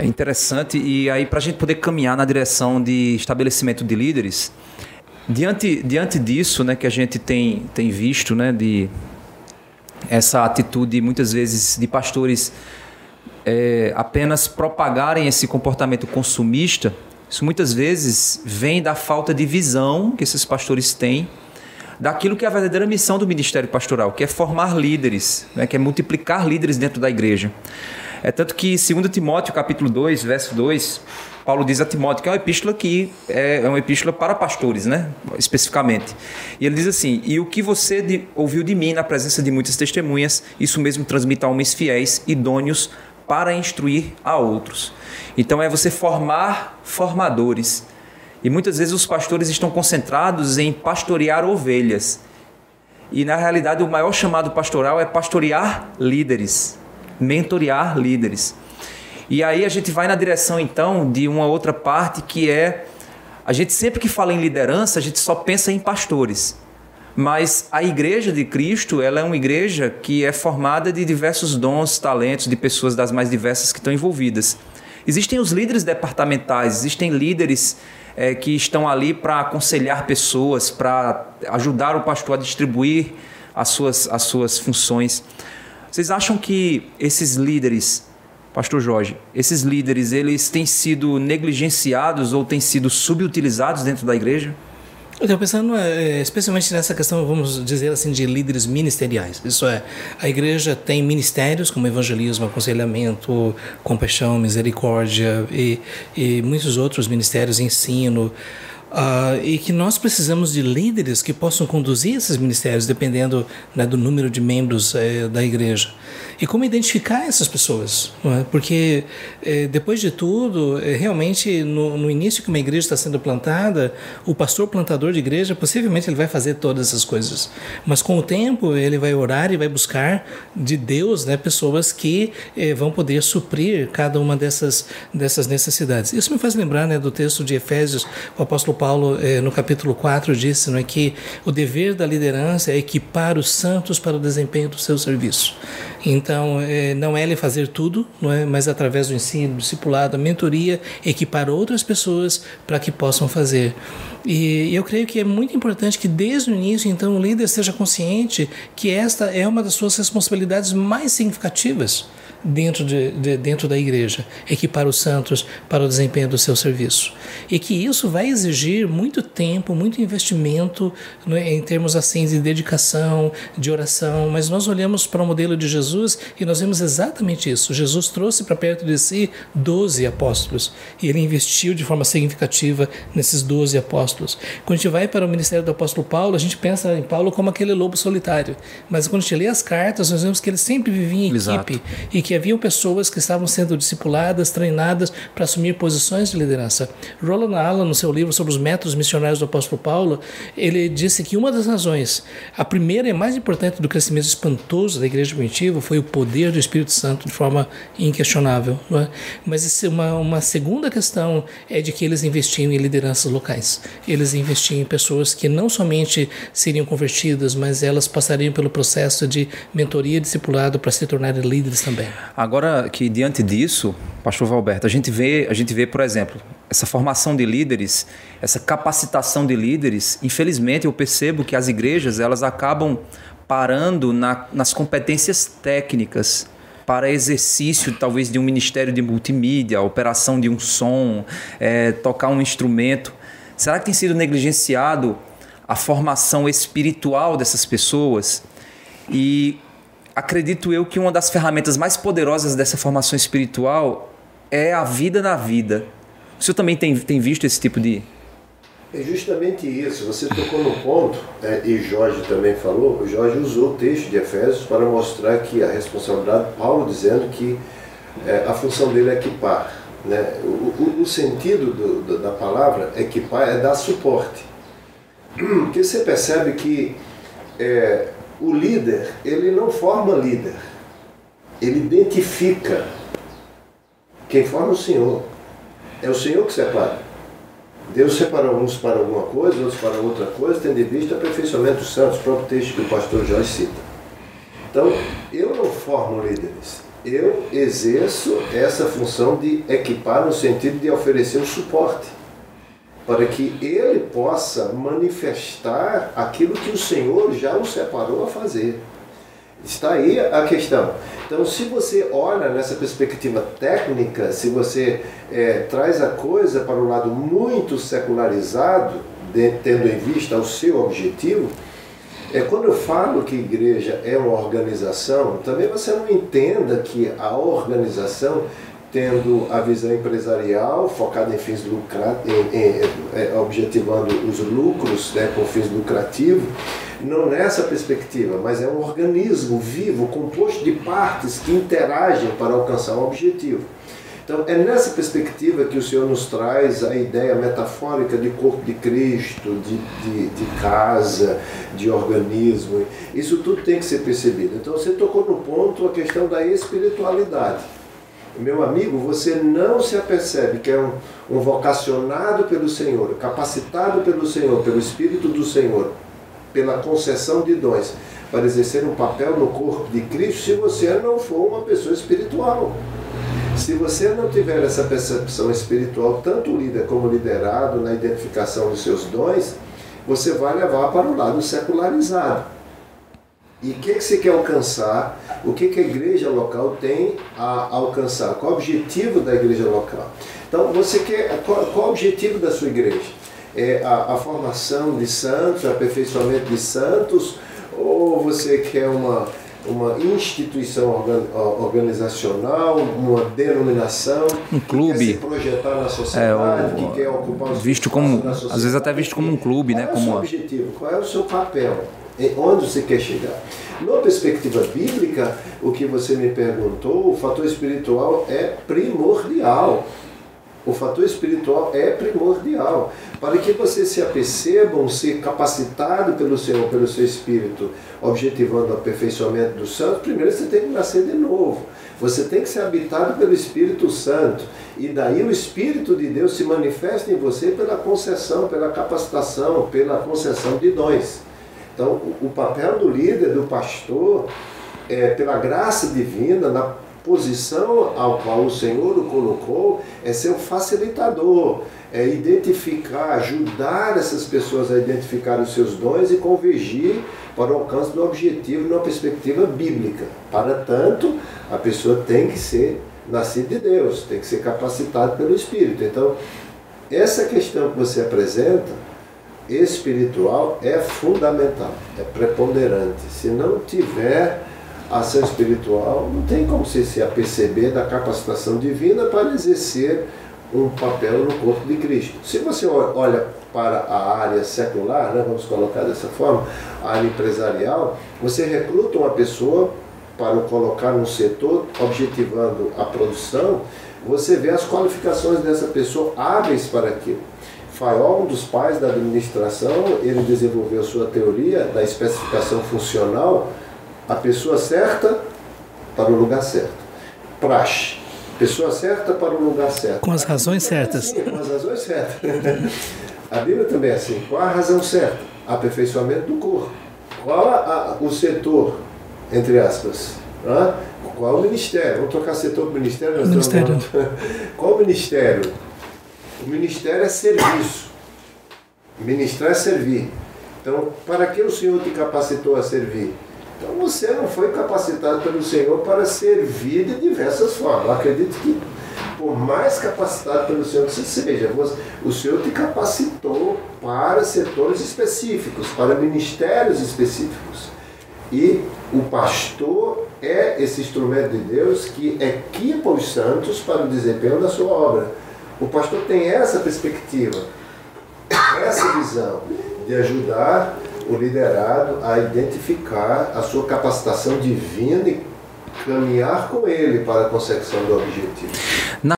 É interessante e aí para a gente poder caminhar na direção de estabelecimento de líderes, diante, diante disso, né, que a gente tem, tem visto, né, de essa atitude muitas vezes de pastores é, apenas propagarem esse comportamento consumista, isso muitas vezes vem da falta de visão que esses pastores têm daquilo que é a verdadeira missão do ministério pastoral, que é formar líderes, né, que é multiplicar líderes dentro da igreja. É tanto que, segundo Timóteo, capítulo 2, verso 2, Paulo diz a Timóteo que é uma epístola que é, é uma epístola para pastores, né? especificamente. E ele diz assim: E o que você de, ouviu de mim na presença de muitas testemunhas, isso mesmo transmita a homens fiéis, idôneos para instruir a outros. Então é você formar formadores. E muitas vezes os pastores estão concentrados em pastorear ovelhas. E na realidade o maior chamado pastoral é pastorear líderes, mentorear líderes. E aí a gente vai na direção então de uma outra parte que é a gente sempre que fala em liderança, a gente só pensa em pastores. Mas a igreja de Cristo, ela é uma igreja que é formada de diversos dons, talentos, de pessoas das mais diversas que estão envolvidas. Existem os líderes departamentais, existem líderes é, que estão ali para aconselhar pessoas, para ajudar o pastor a distribuir as suas, as suas funções. Vocês acham que esses líderes, Pastor Jorge, esses líderes, eles têm sido negligenciados ou têm sido subutilizados dentro da igreja? Eu estou pensando é, especialmente nessa questão, vamos dizer assim, de líderes ministeriais. Isso é, a igreja tem ministérios como evangelismo, aconselhamento, compaixão, misericórdia e, e muitos outros ministérios, ensino. Uh, e que nós precisamos de líderes que possam conduzir esses ministérios, dependendo né, do número de membros eh, da igreja. E como identificar essas pessoas? É? Porque, eh, depois de tudo, eh, realmente, no, no, início que uma igreja está sendo plantada, o pastor plantador de igreja, possivelmente ele vai fazer todas essas coisas. Mas com o tempo, ele vai orar e vai buscar de Deus né, pessoas que vão poder suprir cada uma dessas, dessas necessidades. Isso me faz lembrar né, do texto de Efésios, o apóstolo Paulo, eh, no capítulo 4, disse não é, que o dever da liderança é equipar os santos para o desempenho do seu serviço. Então, eh, não é ele fazer tudo, não é, mas através do ensino, do discipulado, da mentoria, equipar outras pessoas para que possam fazer. E eu creio que é muito importante que desde o início, então, o líder seja consciente que esta é uma das suas responsabilidades mais significativas dentro, de, de, dentro da igreja, equipar os santos para o desempenho do seu serviço. E que isso vai exigir muito tempo, muito investimento né, em termos assim de dedicação, de oração, mas nós olhamos para o modelo de Jesus e nós vemos exatamente isso. Jesus trouxe para perto de si doze apóstolos e ele investiu de forma significativa nesses doze apóstolos. Quando a gente vai para o ministério do apóstolo Paulo, a gente pensa em Paulo como aquele lobo solitário, mas quando a gente lê as cartas, nós vemos que ele sempre vivia em Exato. equipe e que haviam pessoas que estavam sendo discipuladas, treinadas para assumir posições de liderança. Roland Allen, no seu livro sobre os métodos missionários do apóstolo Paulo, ele disse que uma das razões, a primeira e mais importante do crescimento espantoso da igreja primitiva foi o poder do Espírito Santo de forma inquestionável. É? Mas uma, uma segunda questão é de que eles investiam em lideranças locais. Eles investiam em pessoas que não somente seriam convertidas, mas elas passariam pelo processo de mentoria discipulado para se tornarem líderes também. Agora que diante disso, Pastor Valberto, a gente vê, a gente vê, por exemplo, essa formação de líderes, essa capacitação de líderes. Infelizmente, eu percebo que as igrejas elas acabam parando na, nas competências técnicas para exercício talvez de um ministério de multimídia, operação de um som, é, tocar um instrumento. Será que tem sido negligenciado a formação espiritual dessas pessoas? E acredito eu que uma das ferramentas mais poderosas dessa formação espiritual é a vida na vida. O senhor também tem, tem visto esse tipo de. É justamente isso. Você tocou no ponto, né, e Jorge também falou. Jorge usou o texto de Efésios para mostrar que a responsabilidade, Paulo dizendo que é, a função dele é equipar. Né? O, o, o sentido do, do, da palavra equipar é dar suporte. Porque você percebe que é, o líder, ele não forma líder, ele identifica. Quem forma é o Senhor. É o Senhor que separa. Deus separa uns para alguma coisa, outros para outra coisa, tendo em vista o aperfeiçoamento dos santos, o próprio texto que o pastor Jorge cita. Então, eu não formo líderes, Eu exerço essa função de equipar no sentido de oferecer o suporte para que ele possa manifestar aquilo que o Senhor já o separou a fazer. Está aí a questão. Então, se você olha nessa perspectiva técnica, se você é, traz a coisa para um lado muito secularizado, de, tendo em vista o seu objetivo, é quando eu falo que igreja é uma organização, também você não entenda que a organização tendo a visão empresarial focada em fins lucrativos, é, objetivando os lucros né, com fins lucrativos, não nessa perspectiva, mas é um organismo vivo, composto de partes que interagem para alcançar um objetivo. Então, é nessa perspectiva que o Senhor nos traz a ideia metafórica de corpo de Cristo, de, de, de casa, de organismo. Isso tudo tem que ser percebido. Então, você tocou no ponto a questão da espiritualidade meu amigo, você não se apercebe que é um, um vocacionado pelo Senhor, capacitado pelo Senhor, pelo Espírito do Senhor, pela concessão de dons, para exercer um papel no corpo de Cristo, se você não for uma pessoa espiritual. Se você não tiver essa percepção espiritual, tanto líder como liderado, na identificação dos seus dons, você vai levar para o lado secularizado. E o que, que você quer alcançar? O que, que a igreja local tem a alcançar? Qual o objetivo da igreja local? Então, você quer. Qual, qual o objetivo da sua igreja? É a, a formação de santos, aperfeiçoamento de santos? Ou você quer uma, uma instituição organizacional, uma denominação, um clube, que quer se projetar na sociedade, é, o, que quer ocupar os visto como às vezes até visto como um clube, Qual né? É como o seu objetivo? Qual é o seu papel? Onde você quer chegar. Numa perspectiva bíblica, o que você me perguntou, o fator espiritual é primordial. O fator espiritual é primordial. Para que você se apercebam, ser capacitado pelo Senhor, pelo seu Espírito, objetivando o aperfeiçoamento do santo, primeiro você tem que nascer de novo. Você tem que ser habitado pelo Espírito Santo. E daí o Espírito de Deus se manifesta em você pela concessão, pela capacitação, pela concessão de dons. Então, o papel do líder, do pastor, é, pela graça divina, na posição ao qual o Senhor o colocou, é ser um facilitador, é identificar, ajudar essas pessoas a identificar os seus dons e convergir para o alcance do objetivo numa perspectiva bíblica. Para tanto, a pessoa tem que ser nascida de Deus, tem que ser capacitada pelo Espírito. Então, essa questão que você apresenta espiritual é fundamental, é preponderante. Se não tiver ação espiritual, não tem como você se aperceber da capacitação divina para exercer um papel no corpo de Cristo. Se você olha para a área secular, né, vamos colocar dessa forma, a área empresarial, você recruta uma pessoa para o colocar no setor, objetivando a produção, você vê as qualificações dessa pessoa hábeis para aquilo. Fayol, um dos pais da administração, ele desenvolveu sua teoria da especificação funcional, a pessoa certa para o lugar certo. Praxe, pessoa certa para o lugar certo. Com as razões certas. Sim, com as razões certas. a Bíblia também é assim. Qual a razão certa? Aperfeiçoamento do corpo. Qual a, a, o setor, entre aspas? Hã? Qual o ministério? Vamos trocar setor para ministério? Ministério. Qual o ministério? O ministério é serviço. Ministrar é servir. Então, para que o Senhor te capacitou a servir? Então, você não foi capacitado pelo Senhor para servir de diversas formas. Eu acredito que, por mais capacitado pelo Senhor que você seja, o Senhor te capacitou para setores específicos, para ministérios específicos. E o pastor é esse instrumento de Deus que equipa os santos para o desempenho da sua obra. O pastor tem essa perspectiva, essa visão de ajudar o liderado a identificar a sua capacitação divina e caminhar com ele para a consecução do objetivo.